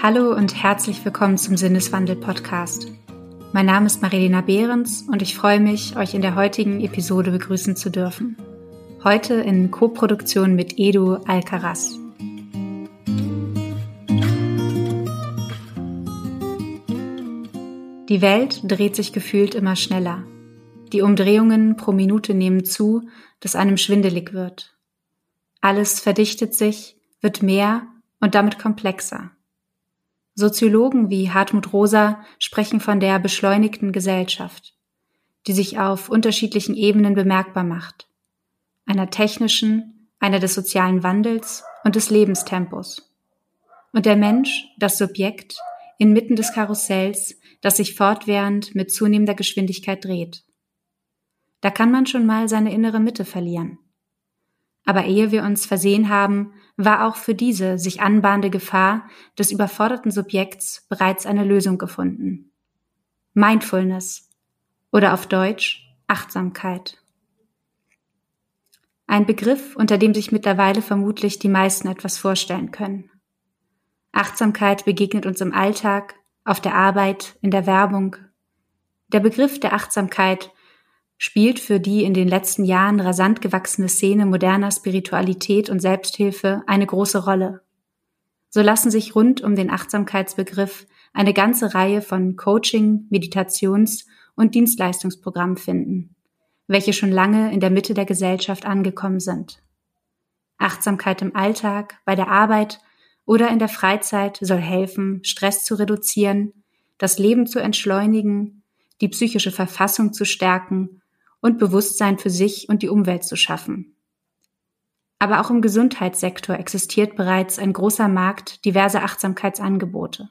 Hallo und herzlich willkommen zum Sinneswandel-Podcast. Mein Name ist Marilena Behrens und ich freue mich, euch in der heutigen Episode begrüßen zu dürfen. Heute in Koproduktion mit Edu Alcaraz. Die Welt dreht sich gefühlt immer schneller. Die Umdrehungen pro Minute nehmen zu, dass einem schwindelig wird. Alles verdichtet sich, wird mehr und damit komplexer. Soziologen wie Hartmut Rosa sprechen von der beschleunigten Gesellschaft, die sich auf unterschiedlichen Ebenen bemerkbar macht. Einer technischen, einer des sozialen Wandels und des Lebenstempos. Und der Mensch, das Subjekt, inmitten des Karussells, das sich fortwährend mit zunehmender Geschwindigkeit dreht. Da kann man schon mal seine innere Mitte verlieren. Aber ehe wir uns versehen haben, war auch für diese sich anbahnende Gefahr des überforderten Subjekts bereits eine Lösung gefunden. Mindfulness oder auf Deutsch Achtsamkeit. Ein Begriff, unter dem sich mittlerweile vermutlich die meisten etwas vorstellen können. Achtsamkeit begegnet uns im Alltag, auf der Arbeit, in der Werbung. Der Begriff der Achtsamkeit spielt für die in den letzten Jahren rasant gewachsene Szene moderner Spiritualität und Selbsthilfe eine große Rolle. So lassen sich rund um den Achtsamkeitsbegriff eine ganze Reihe von Coaching, Meditations- und Dienstleistungsprogrammen finden, welche schon lange in der Mitte der Gesellschaft angekommen sind. Achtsamkeit im Alltag, bei der Arbeit oder in der Freizeit soll helfen, Stress zu reduzieren, das Leben zu entschleunigen, die psychische Verfassung zu stärken und Bewusstsein für sich und die Umwelt zu schaffen. Aber auch im Gesundheitssektor existiert bereits ein großer Markt diverser Achtsamkeitsangebote.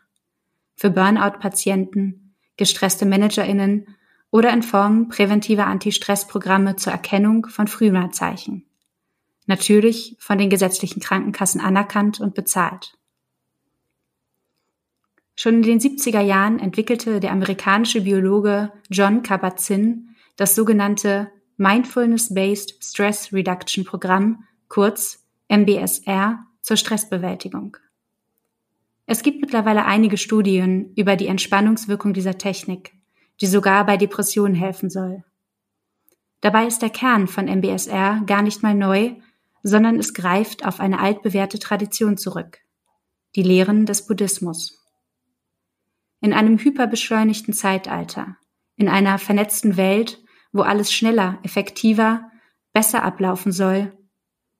Für Burnout-Patienten, gestresste ManagerInnen oder in Form präventiver Anti-Stress-Programme zur Erkennung von Frühwarnzeichen. Natürlich von den gesetzlichen Krankenkassen anerkannt und bezahlt. Schon in den 70er Jahren entwickelte der amerikanische Biologe John Kabat-Zinn das sogenannte Mindfulness-Based Stress Reduction Programm, kurz MBSR, zur Stressbewältigung. Es gibt mittlerweile einige Studien über die Entspannungswirkung dieser Technik, die sogar bei Depressionen helfen soll. Dabei ist der Kern von MBSR gar nicht mal neu, sondern es greift auf eine altbewährte Tradition zurück. Die Lehren des Buddhismus. In einem hyperbeschleunigten Zeitalter, in einer vernetzten Welt, wo alles schneller, effektiver, besser ablaufen soll,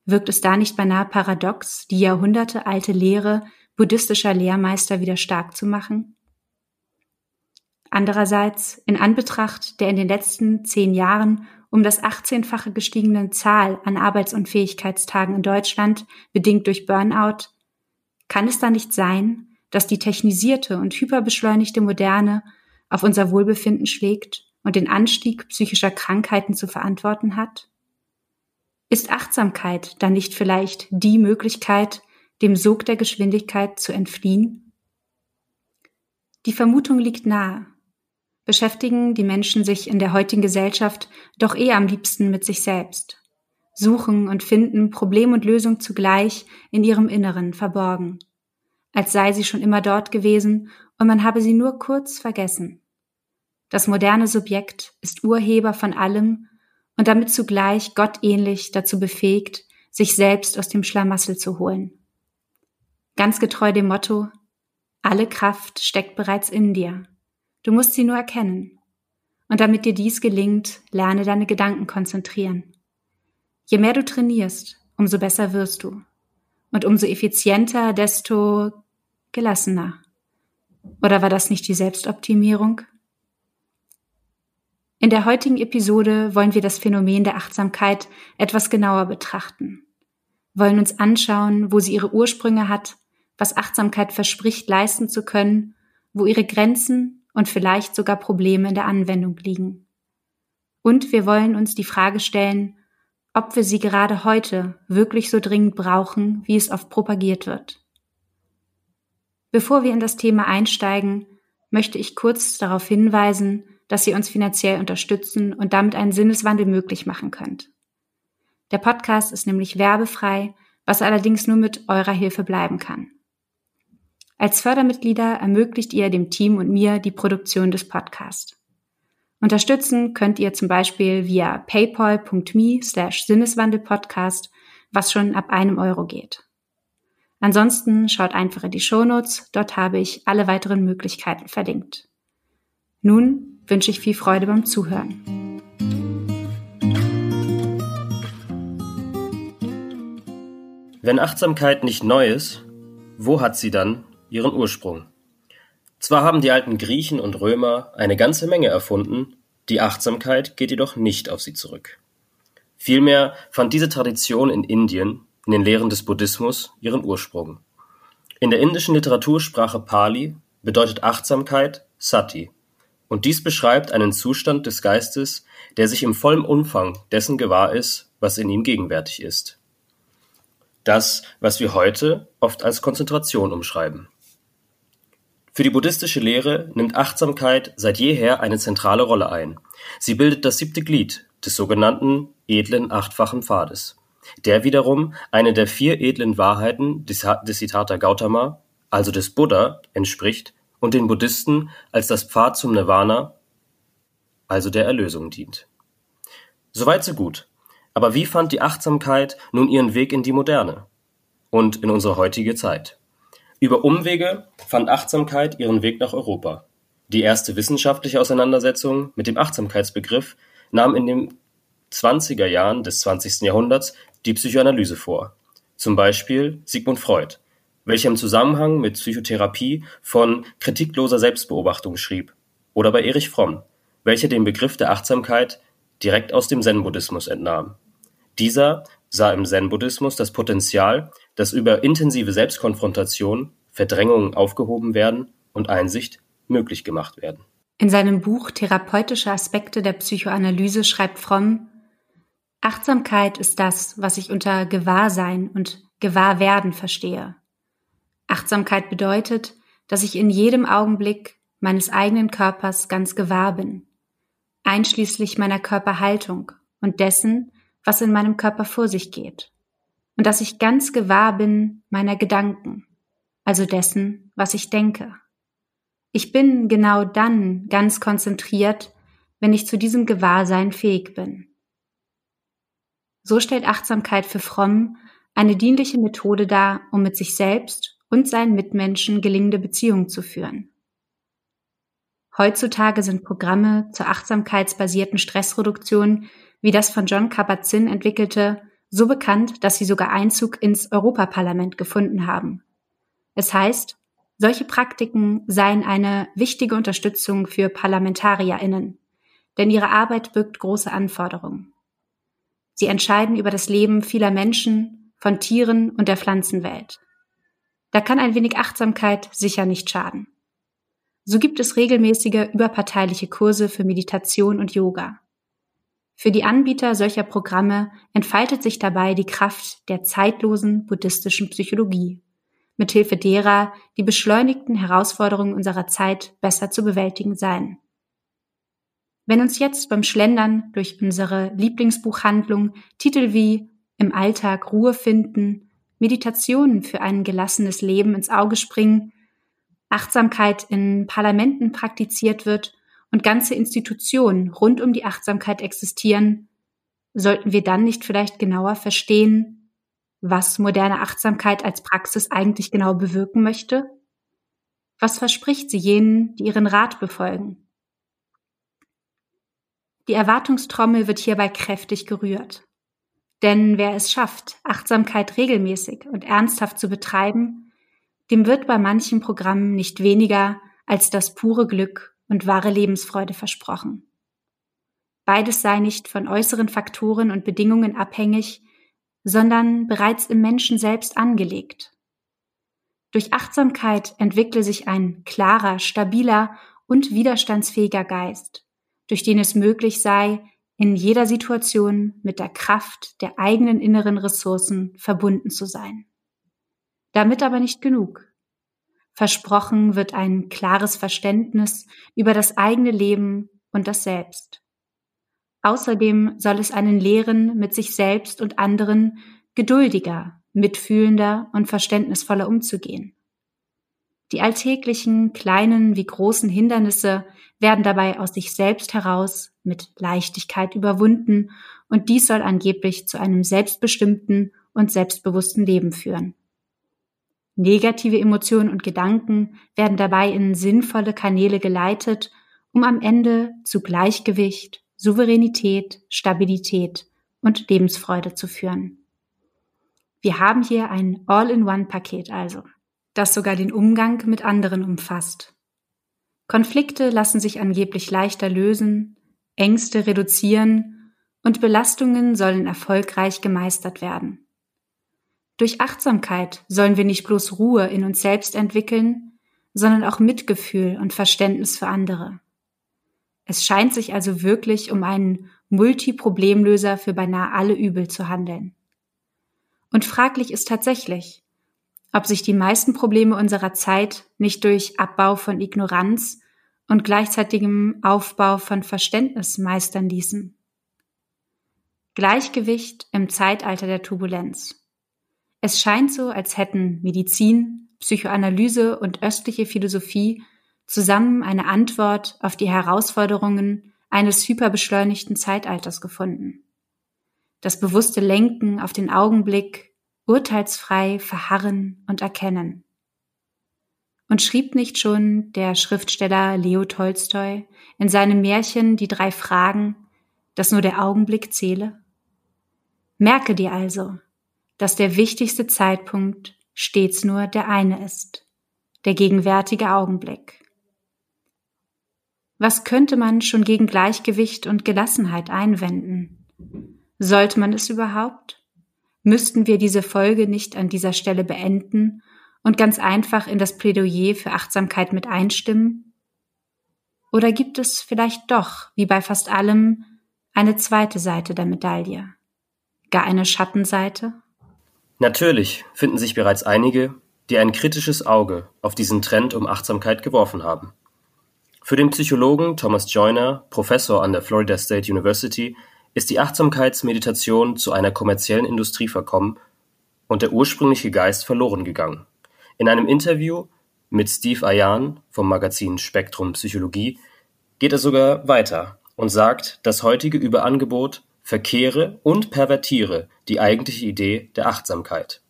wirkt es da nicht beinahe paradox, die jahrhundertealte Lehre buddhistischer Lehrmeister wieder stark zu machen? Andererseits, in Anbetracht der in den letzten zehn Jahren um das 18-fache gestiegenen Zahl an Arbeitsunfähigkeitstagen in Deutschland, bedingt durch Burnout, kann es da nicht sein, dass die technisierte und hyperbeschleunigte Moderne auf unser Wohlbefinden schlägt und den Anstieg psychischer Krankheiten zu verantworten hat? Ist Achtsamkeit dann nicht vielleicht die Möglichkeit, dem Sog der Geschwindigkeit zu entfliehen? Die Vermutung liegt nahe. Beschäftigen die Menschen sich in der heutigen Gesellschaft doch eher am liebsten mit sich selbst, suchen und finden Problem und Lösung zugleich in ihrem Inneren verborgen, als sei sie schon immer dort gewesen und man habe sie nur kurz vergessen. Das moderne Subjekt ist Urheber von allem und damit zugleich gottähnlich dazu befähigt, sich selbst aus dem Schlamassel zu holen. Ganz getreu dem Motto, alle Kraft steckt bereits in dir. Du musst sie nur erkennen. Und damit dir dies gelingt, lerne deine Gedanken konzentrieren. Je mehr du trainierst, umso besser wirst du. Und umso effizienter, desto gelassener. Oder war das nicht die Selbstoptimierung? In der heutigen Episode wollen wir das Phänomen der Achtsamkeit etwas genauer betrachten, wollen uns anschauen, wo sie ihre Ursprünge hat, was Achtsamkeit verspricht leisten zu können, wo ihre Grenzen und vielleicht sogar Probleme in der Anwendung liegen. Und wir wollen uns die Frage stellen, ob wir sie gerade heute wirklich so dringend brauchen, wie es oft propagiert wird. Bevor wir in das Thema einsteigen, möchte ich kurz darauf hinweisen, dass ihr uns finanziell unterstützen und damit einen Sinneswandel möglich machen könnt. Der Podcast ist nämlich werbefrei, was allerdings nur mit eurer Hilfe bleiben kann. Als Fördermitglieder ermöglicht ihr dem Team und mir die Produktion des Podcasts. Unterstützen könnt ihr zum Beispiel via paypal.me slash sinneswandelpodcast, was schon ab einem Euro geht. Ansonsten schaut einfach in die Shownotes, dort habe ich alle weiteren Möglichkeiten verlinkt. Nun wünsche ich viel Freude beim Zuhören. Wenn Achtsamkeit nicht neu ist, wo hat sie dann ihren Ursprung? Zwar haben die alten Griechen und Römer eine ganze Menge erfunden, die Achtsamkeit geht jedoch nicht auf sie zurück. Vielmehr fand diese Tradition in Indien, in den Lehren des Buddhismus, ihren Ursprung. In der indischen Literatursprache Pali bedeutet Achtsamkeit Sati, und dies beschreibt einen Zustand des Geistes, der sich im vollen Umfang dessen gewahr ist, was in ihm gegenwärtig ist. Das, was wir heute oft als Konzentration umschreiben. Für die buddhistische Lehre nimmt Achtsamkeit seit jeher eine zentrale Rolle ein. Sie bildet das siebte Glied des sogenannten edlen achtfachen Pfades, der wiederum eine der vier edlen Wahrheiten des, des Siddhartha Gautama, also des Buddha, entspricht und den Buddhisten als das Pfad zum Nirvana, also der Erlösung dient. Soweit so gut. Aber wie fand die Achtsamkeit nun ihren Weg in die Moderne und in unsere heutige Zeit? Über Umwege fand Achtsamkeit ihren Weg nach Europa. Die erste wissenschaftliche Auseinandersetzung mit dem Achtsamkeitsbegriff nahm in den 20er Jahren des 20. Jahrhunderts die Psychoanalyse vor. Zum Beispiel Sigmund Freud, welcher im Zusammenhang mit Psychotherapie von kritikloser Selbstbeobachtung schrieb, oder bei Erich Fromm, welcher den Begriff der Achtsamkeit direkt aus dem Zen-Buddhismus entnahm. Dieser sah im Zen-Buddhismus das Potenzial, dass über intensive Selbstkonfrontation Verdrängungen aufgehoben werden und Einsicht möglich gemacht werden. In seinem Buch Therapeutische Aspekte der Psychoanalyse schreibt Fromm, Achtsamkeit ist das, was ich unter Gewahrsein und Gewahrwerden verstehe. Achtsamkeit bedeutet, dass ich in jedem Augenblick meines eigenen Körpers ganz gewahr bin, einschließlich meiner Körperhaltung und dessen, was in meinem Körper vor sich geht, und dass ich ganz gewahr bin meiner Gedanken, also dessen, was ich denke. Ich bin genau dann ganz konzentriert, wenn ich zu diesem Gewahrsein fähig bin. So stellt Achtsamkeit für Fromm eine dienliche Methode dar, um mit sich selbst und seinen Mitmenschen gelingende Beziehungen zu führen. Heutzutage sind Programme zur achtsamkeitsbasierten Stressreduktion wie das von John Kabat-Zinn entwickelte so bekannt, dass sie sogar Einzug ins Europaparlament gefunden haben. Es heißt, solche Praktiken seien eine wichtige Unterstützung für ParlamentarierInnen, denn ihre Arbeit birgt große Anforderungen. Sie entscheiden über das Leben vieler Menschen, von Tieren und der Pflanzenwelt. Da kann ein wenig Achtsamkeit sicher nicht schaden. So gibt es regelmäßige überparteiliche Kurse für Meditation und Yoga. Für die Anbieter solcher Programme entfaltet sich dabei die Kraft der zeitlosen buddhistischen Psychologie, mithilfe derer die beschleunigten Herausforderungen unserer Zeit besser zu bewältigen seien. Wenn uns jetzt beim Schlendern durch unsere Lieblingsbuchhandlung Titel wie Im Alltag Ruhe finden Meditationen für ein gelassenes Leben ins Auge springen, Achtsamkeit in Parlamenten praktiziert wird und ganze Institutionen rund um die Achtsamkeit existieren, sollten wir dann nicht vielleicht genauer verstehen, was moderne Achtsamkeit als Praxis eigentlich genau bewirken möchte? Was verspricht sie jenen, die ihren Rat befolgen? Die Erwartungstrommel wird hierbei kräftig gerührt. Denn wer es schafft, Achtsamkeit regelmäßig und ernsthaft zu betreiben, dem wird bei manchen Programmen nicht weniger als das pure Glück und wahre Lebensfreude versprochen. Beides sei nicht von äußeren Faktoren und Bedingungen abhängig, sondern bereits im Menschen selbst angelegt. Durch Achtsamkeit entwickle sich ein klarer, stabiler und widerstandsfähiger Geist, durch den es möglich sei, in jeder Situation mit der Kraft der eigenen inneren Ressourcen verbunden zu sein. Damit aber nicht genug. Versprochen wird ein klares Verständnis über das eigene Leben und das Selbst. Außerdem soll es einen lehren, mit sich selbst und anderen geduldiger, mitfühlender und verständnisvoller umzugehen. Die alltäglichen kleinen wie großen Hindernisse werden dabei aus sich selbst heraus mit Leichtigkeit überwunden und dies soll angeblich zu einem selbstbestimmten und selbstbewussten Leben führen. Negative Emotionen und Gedanken werden dabei in sinnvolle Kanäle geleitet, um am Ende zu Gleichgewicht, Souveränität, Stabilität und Lebensfreude zu führen. Wir haben hier ein All-in-One-Paket also, das sogar den Umgang mit anderen umfasst. Konflikte lassen sich angeblich leichter lösen, Ängste reduzieren und Belastungen sollen erfolgreich gemeistert werden. Durch Achtsamkeit sollen wir nicht bloß Ruhe in uns selbst entwickeln, sondern auch Mitgefühl und Verständnis für andere. Es scheint sich also wirklich um einen Multiproblemlöser für beinahe alle Übel zu handeln. Und fraglich ist tatsächlich, ob sich die meisten Probleme unserer Zeit nicht durch Abbau von Ignoranz und gleichzeitigem Aufbau von Verständnis meistern ließen. Gleichgewicht im Zeitalter der Turbulenz. Es scheint so, als hätten Medizin, Psychoanalyse und östliche Philosophie zusammen eine Antwort auf die Herausforderungen eines hyperbeschleunigten Zeitalters gefunden. Das bewusste Lenken auf den Augenblick, urteilsfrei verharren und erkennen. Und schrieb nicht schon der Schriftsteller Leo Tolstoi in seinem Märchen Die drei Fragen, dass nur der Augenblick zähle? Merke dir also, dass der wichtigste Zeitpunkt stets nur der eine ist, der gegenwärtige Augenblick. Was könnte man schon gegen Gleichgewicht und Gelassenheit einwenden? Sollte man es überhaupt? Müssten wir diese Folge nicht an dieser Stelle beenden und ganz einfach in das Plädoyer für Achtsamkeit mit einstimmen? Oder gibt es vielleicht doch, wie bei fast allem, eine zweite Seite der Medaille? Gar eine Schattenseite? Natürlich finden sich bereits einige, die ein kritisches Auge auf diesen Trend um Achtsamkeit geworfen haben. Für den Psychologen Thomas Joyner, Professor an der Florida State University, ist die Achtsamkeitsmeditation zu einer kommerziellen Industrie verkommen und der ursprüngliche Geist verloren gegangen. In einem Interview mit Steve Ayan vom Magazin Spektrum Psychologie geht er sogar weiter und sagt, das heutige Überangebot verkehre und pervertiere die eigentliche Idee der Achtsamkeit.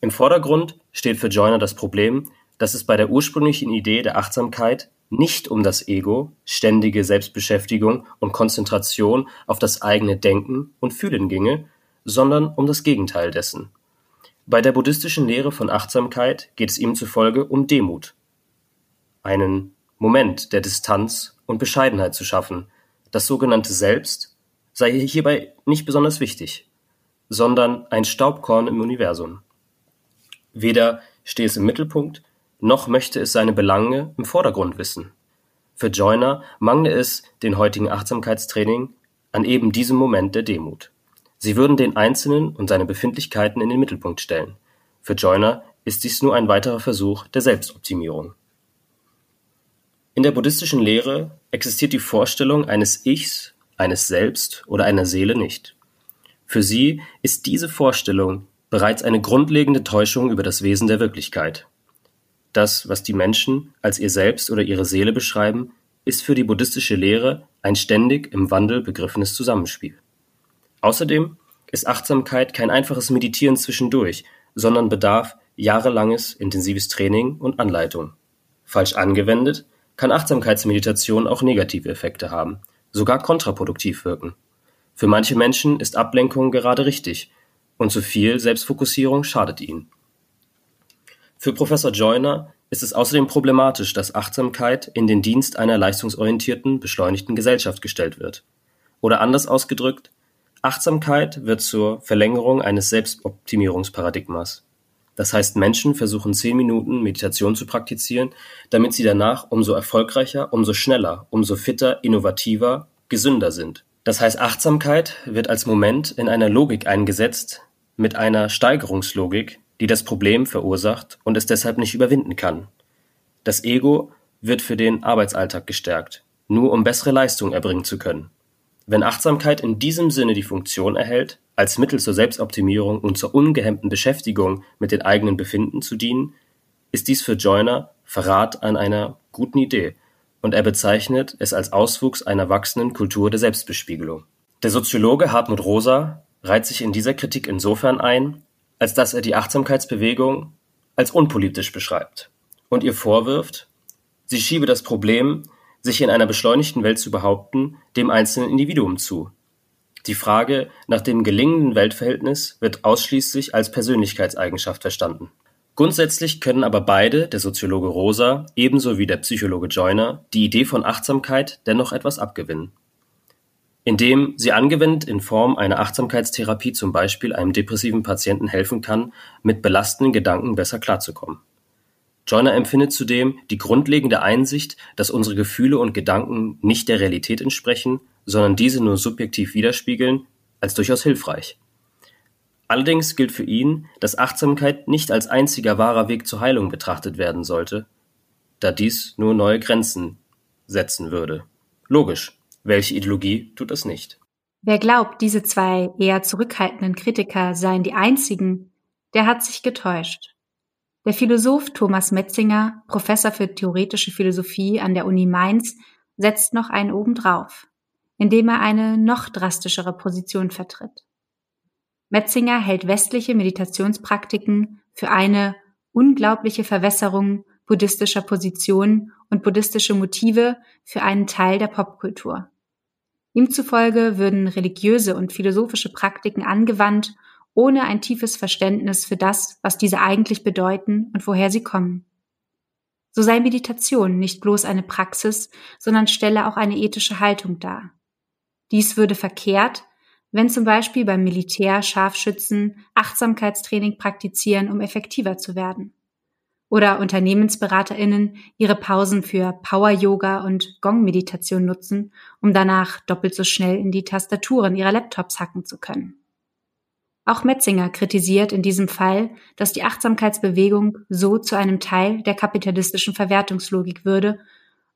Im Vordergrund steht für Joyner das Problem, dass es bei der ursprünglichen Idee der Achtsamkeit nicht um das Ego, ständige Selbstbeschäftigung und Konzentration auf das eigene Denken und Fühlen ginge, sondern um das Gegenteil dessen. Bei der buddhistischen Lehre von Achtsamkeit geht es ihm zufolge um Demut, einen Moment der Distanz und Bescheidenheit zu schaffen, das sogenannte Selbst sei hierbei nicht besonders wichtig, sondern ein Staubkorn im Universum. Weder stehe es im Mittelpunkt, noch möchte es seine Belange im Vordergrund wissen. Für Joyner mangle es den heutigen Achtsamkeitstraining an eben diesem Moment der Demut. Sie würden den Einzelnen und seine Befindlichkeiten in den Mittelpunkt stellen. Für Joyner ist dies nur ein weiterer Versuch der Selbstoptimierung. In der buddhistischen Lehre existiert die Vorstellung eines Ichs eines Selbst oder einer Seele nicht. Für sie ist diese Vorstellung bereits eine grundlegende Täuschung über das Wesen der Wirklichkeit. Das, was die Menschen als ihr Selbst oder ihre Seele beschreiben, ist für die buddhistische Lehre ein ständig im Wandel begriffenes Zusammenspiel. Außerdem ist Achtsamkeit kein einfaches Meditieren zwischendurch, sondern bedarf jahrelanges intensives Training und Anleitung. Falsch angewendet kann Achtsamkeitsmeditation auch negative Effekte haben, sogar kontraproduktiv wirken. Für manche Menschen ist Ablenkung gerade richtig und zu viel Selbstfokussierung schadet ihnen. Für Professor Joyner ist es außerdem problematisch, dass Achtsamkeit in den Dienst einer leistungsorientierten, beschleunigten Gesellschaft gestellt wird. Oder anders ausgedrückt, Achtsamkeit wird zur Verlängerung eines Selbstoptimierungsparadigmas. Das heißt, Menschen versuchen zehn Minuten Meditation zu praktizieren, damit sie danach umso erfolgreicher, umso schneller, umso fitter, innovativer, gesünder sind. Das heißt, Achtsamkeit wird als Moment in einer Logik eingesetzt, mit einer Steigerungslogik, die das Problem verursacht und es deshalb nicht überwinden kann. Das Ego wird für den Arbeitsalltag gestärkt, nur um bessere Leistung erbringen zu können. Wenn Achtsamkeit in diesem Sinne die Funktion erhält, als Mittel zur Selbstoptimierung und zur ungehemmten Beschäftigung mit den eigenen Befinden zu dienen, ist dies für Joyner Verrat an einer guten Idee, und er bezeichnet es als Auswuchs einer wachsenden Kultur der Selbstbespiegelung. Der Soziologe Hartmut Rosa reiht sich in dieser Kritik insofern ein, als dass er die Achtsamkeitsbewegung als unpolitisch beschreibt und ihr vorwirft, sie schiebe das Problem, sich in einer beschleunigten Welt zu behaupten, dem einzelnen Individuum zu. Die Frage nach dem gelingenden Weltverhältnis wird ausschließlich als Persönlichkeitseigenschaft verstanden. Grundsätzlich können aber beide, der Soziologe Rosa ebenso wie der Psychologe Joyner, die Idee von Achtsamkeit dennoch etwas abgewinnen. Indem sie angewendet in Form einer Achtsamkeitstherapie zum Beispiel einem depressiven Patienten helfen kann, mit belastenden Gedanken besser klarzukommen. Joyner empfindet zudem die grundlegende Einsicht, dass unsere Gefühle und Gedanken nicht der Realität entsprechen, sondern diese nur subjektiv widerspiegeln, als durchaus hilfreich. Allerdings gilt für ihn, dass Achtsamkeit nicht als einziger wahrer Weg zur Heilung betrachtet werden sollte, da dies nur neue Grenzen setzen würde. Logisch, welche Ideologie tut das nicht? Wer glaubt, diese zwei eher zurückhaltenden Kritiker seien die einzigen, der hat sich getäuscht. Der Philosoph Thomas Metzinger, Professor für theoretische Philosophie an der Uni Mainz, setzt noch einen obendrauf, indem er eine noch drastischere Position vertritt. Metzinger hält westliche Meditationspraktiken für eine unglaubliche Verwässerung buddhistischer Positionen und buddhistische Motive für einen Teil der Popkultur. Ihm zufolge würden religiöse und philosophische Praktiken angewandt, ohne ein tiefes Verständnis für das, was diese eigentlich bedeuten und woher sie kommen. So sei Meditation nicht bloß eine Praxis, sondern stelle auch eine ethische Haltung dar. Dies würde verkehrt, wenn zum Beispiel beim Militär Scharfschützen Achtsamkeitstraining praktizieren, um effektiver zu werden oder UnternehmensberaterInnen ihre Pausen für Power-Yoga und Gong-Meditation nutzen, um danach doppelt so schnell in die Tastaturen ihrer Laptops hacken zu können. Auch Metzinger kritisiert in diesem Fall, dass die Achtsamkeitsbewegung so zu einem Teil der kapitalistischen Verwertungslogik würde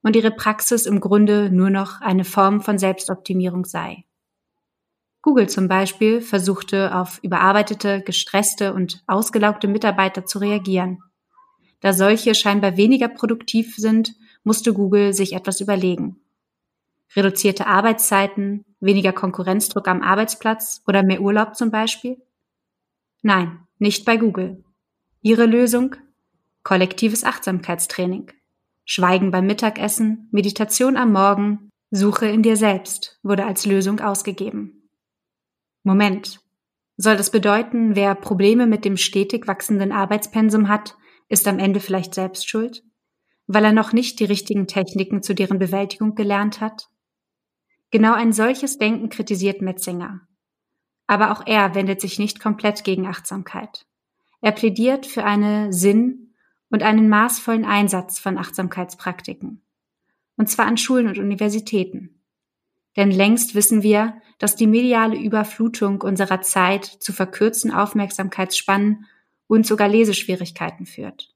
und ihre Praxis im Grunde nur noch eine Form von Selbstoptimierung sei. Google zum Beispiel versuchte auf überarbeitete, gestresste und ausgelaugte Mitarbeiter zu reagieren. Da solche scheinbar weniger produktiv sind, musste Google sich etwas überlegen. Reduzierte Arbeitszeiten, weniger Konkurrenzdruck am Arbeitsplatz oder mehr Urlaub zum Beispiel? Nein, nicht bei Google. Ihre Lösung? Kollektives Achtsamkeitstraining. Schweigen beim Mittagessen, Meditation am Morgen, Suche in dir selbst wurde als Lösung ausgegeben. Moment. Soll das bedeuten, wer Probleme mit dem stetig wachsenden Arbeitspensum hat, ist am Ende vielleicht selbst schuld, weil er noch nicht die richtigen Techniken zu deren Bewältigung gelernt hat? Genau ein solches Denken kritisiert Metzinger. Aber auch er wendet sich nicht komplett gegen Achtsamkeit. Er plädiert für eine Sinn und einen maßvollen Einsatz von Achtsamkeitspraktiken. Und zwar an Schulen und Universitäten. Denn längst wissen wir, dass die mediale Überflutung unserer Zeit zu verkürzten Aufmerksamkeitsspannen und sogar Leseschwierigkeiten führt.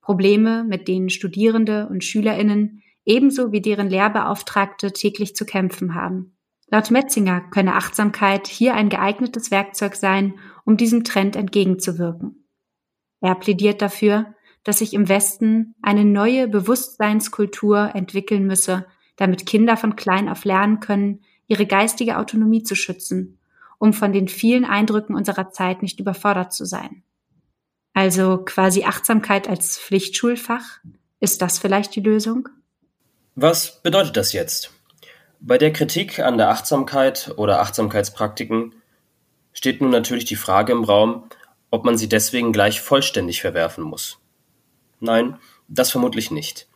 Probleme, mit denen Studierende und Schülerinnen ebenso wie deren Lehrbeauftragte täglich zu kämpfen haben. Laut Metzinger könne Achtsamkeit hier ein geeignetes Werkzeug sein, um diesem Trend entgegenzuwirken. Er plädiert dafür, dass sich im Westen eine neue Bewusstseinskultur entwickeln müsse, damit Kinder von klein auf lernen können, ihre geistige Autonomie zu schützen, um von den vielen Eindrücken unserer Zeit nicht überfordert zu sein. Also quasi Achtsamkeit als Pflichtschulfach. Ist das vielleicht die Lösung? Was bedeutet das jetzt? Bei der Kritik an der Achtsamkeit oder Achtsamkeitspraktiken steht nun natürlich die Frage im Raum, ob man sie deswegen gleich vollständig verwerfen muss. Nein, das vermutlich nicht.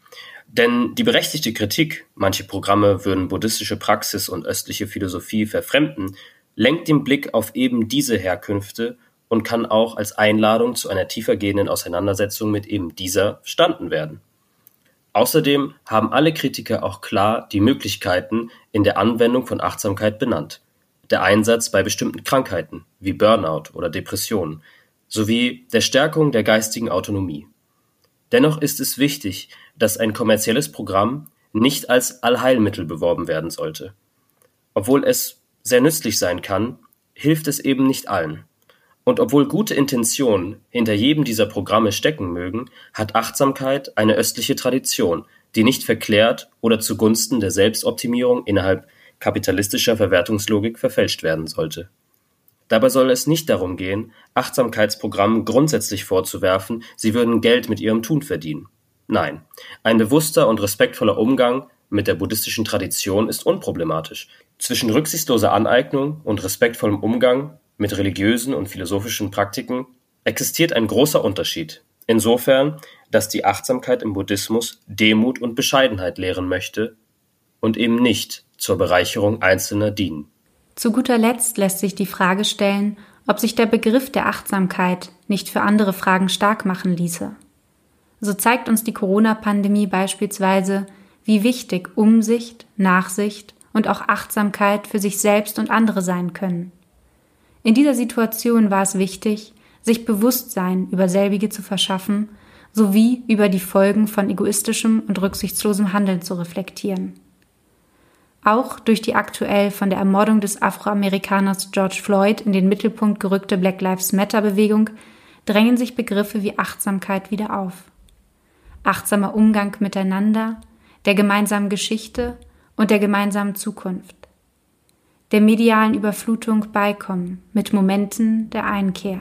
Denn die berechtigte Kritik, manche Programme würden buddhistische Praxis und östliche Philosophie verfremden, lenkt den Blick auf eben diese Herkünfte und kann auch als Einladung zu einer tiefergehenden Auseinandersetzung mit eben dieser verstanden werden. Außerdem haben alle Kritiker auch klar die Möglichkeiten in der Anwendung von Achtsamkeit benannt. Der Einsatz bei bestimmten Krankheiten wie Burnout oder Depressionen sowie der Stärkung der geistigen Autonomie. Dennoch ist es wichtig, dass ein kommerzielles Programm nicht als Allheilmittel beworben werden sollte. Obwohl es sehr nützlich sein kann, hilft es eben nicht allen. Und obwohl gute Intentionen hinter jedem dieser Programme stecken mögen, hat Achtsamkeit eine östliche Tradition, die nicht verklärt oder zugunsten der Selbstoptimierung innerhalb kapitalistischer Verwertungslogik verfälscht werden sollte. Dabei soll es nicht darum gehen, Achtsamkeitsprogrammen grundsätzlich vorzuwerfen, sie würden Geld mit ihrem Tun verdienen. Nein, ein bewusster und respektvoller Umgang mit der buddhistischen Tradition ist unproblematisch. Zwischen rücksichtsloser Aneignung und respektvollem Umgang mit religiösen und philosophischen Praktiken existiert ein großer Unterschied, insofern, dass die Achtsamkeit im Buddhismus Demut und Bescheidenheit lehren möchte und eben nicht zur Bereicherung Einzelner dienen. Zu guter Letzt lässt sich die Frage stellen, ob sich der Begriff der Achtsamkeit nicht für andere Fragen stark machen ließe. So zeigt uns die Corona-Pandemie beispielsweise, wie wichtig Umsicht, Nachsicht und auch Achtsamkeit für sich selbst und andere sein können. In dieser Situation war es wichtig, sich Bewusstsein über selbige zu verschaffen, sowie über die Folgen von egoistischem und rücksichtslosem Handeln zu reflektieren. Auch durch die aktuell von der Ermordung des Afroamerikaners George Floyd in den Mittelpunkt gerückte Black Lives Matter Bewegung drängen sich Begriffe wie Achtsamkeit wieder auf. Achtsamer Umgang miteinander, der gemeinsamen Geschichte und der gemeinsamen Zukunft. Der medialen Überflutung beikommen mit Momenten der Einkehr.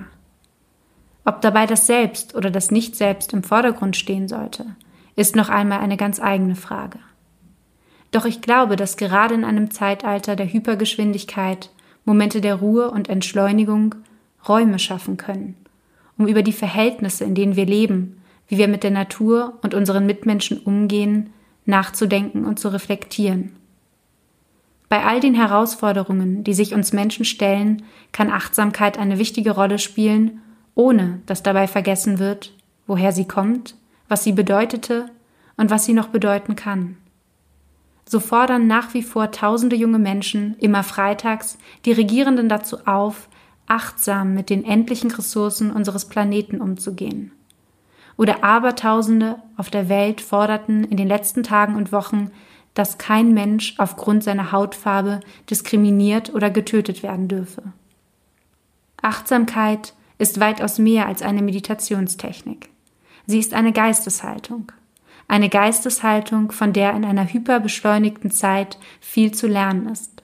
Ob dabei das Selbst oder das Nicht-Selbst im Vordergrund stehen sollte, ist noch einmal eine ganz eigene Frage. Doch ich glaube, dass gerade in einem Zeitalter der Hypergeschwindigkeit Momente der Ruhe und Entschleunigung Räume schaffen können, um über die Verhältnisse, in denen wir leben, wie wir mit der Natur und unseren Mitmenschen umgehen, nachzudenken und zu reflektieren. Bei all den Herausforderungen, die sich uns Menschen stellen, kann Achtsamkeit eine wichtige Rolle spielen, ohne dass dabei vergessen wird, woher sie kommt, was sie bedeutete und was sie noch bedeuten kann so fordern nach wie vor tausende junge Menschen immer freitags die Regierenden dazu auf, achtsam mit den endlichen Ressourcen unseres Planeten umzugehen. Oder Abertausende auf der Welt forderten in den letzten Tagen und Wochen, dass kein Mensch aufgrund seiner Hautfarbe diskriminiert oder getötet werden dürfe. Achtsamkeit ist weitaus mehr als eine Meditationstechnik. Sie ist eine Geisteshaltung eine Geisteshaltung, von der in einer hyperbeschleunigten Zeit viel zu lernen ist.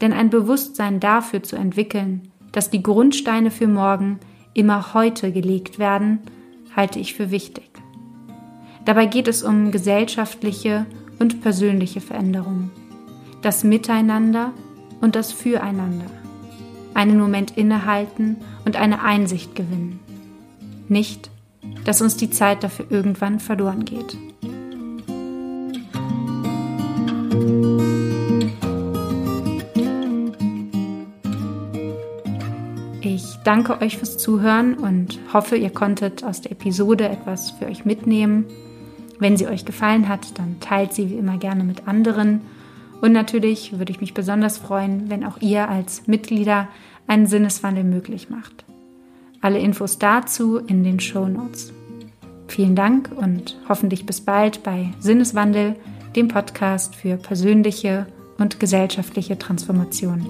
Denn ein Bewusstsein dafür zu entwickeln, dass die Grundsteine für morgen immer heute gelegt werden, halte ich für wichtig. Dabei geht es um gesellschaftliche und persönliche Veränderungen, das Miteinander und das Füreinander, einen Moment innehalten und eine Einsicht gewinnen, nicht dass uns die Zeit dafür irgendwann verloren geht. Ich danke euch fürs Zuhören und hoffe, ihr konntet aus der Episode etwas für euch mitnehmen. Wenn sie euch gefallen hat, dann teilt sie wie immer gerne mit anderen. Und natürlich würde ich mich besonders freuen, wenn auch ihr als Mitglieder einen Sinneswandel möglich macht. Alle Infos dazu in den Show Notes. Vielen Dank und hoffentlich bis bald bei Sinneswandel, dem Podcast für persönliche und gesellschaftliche Transformation.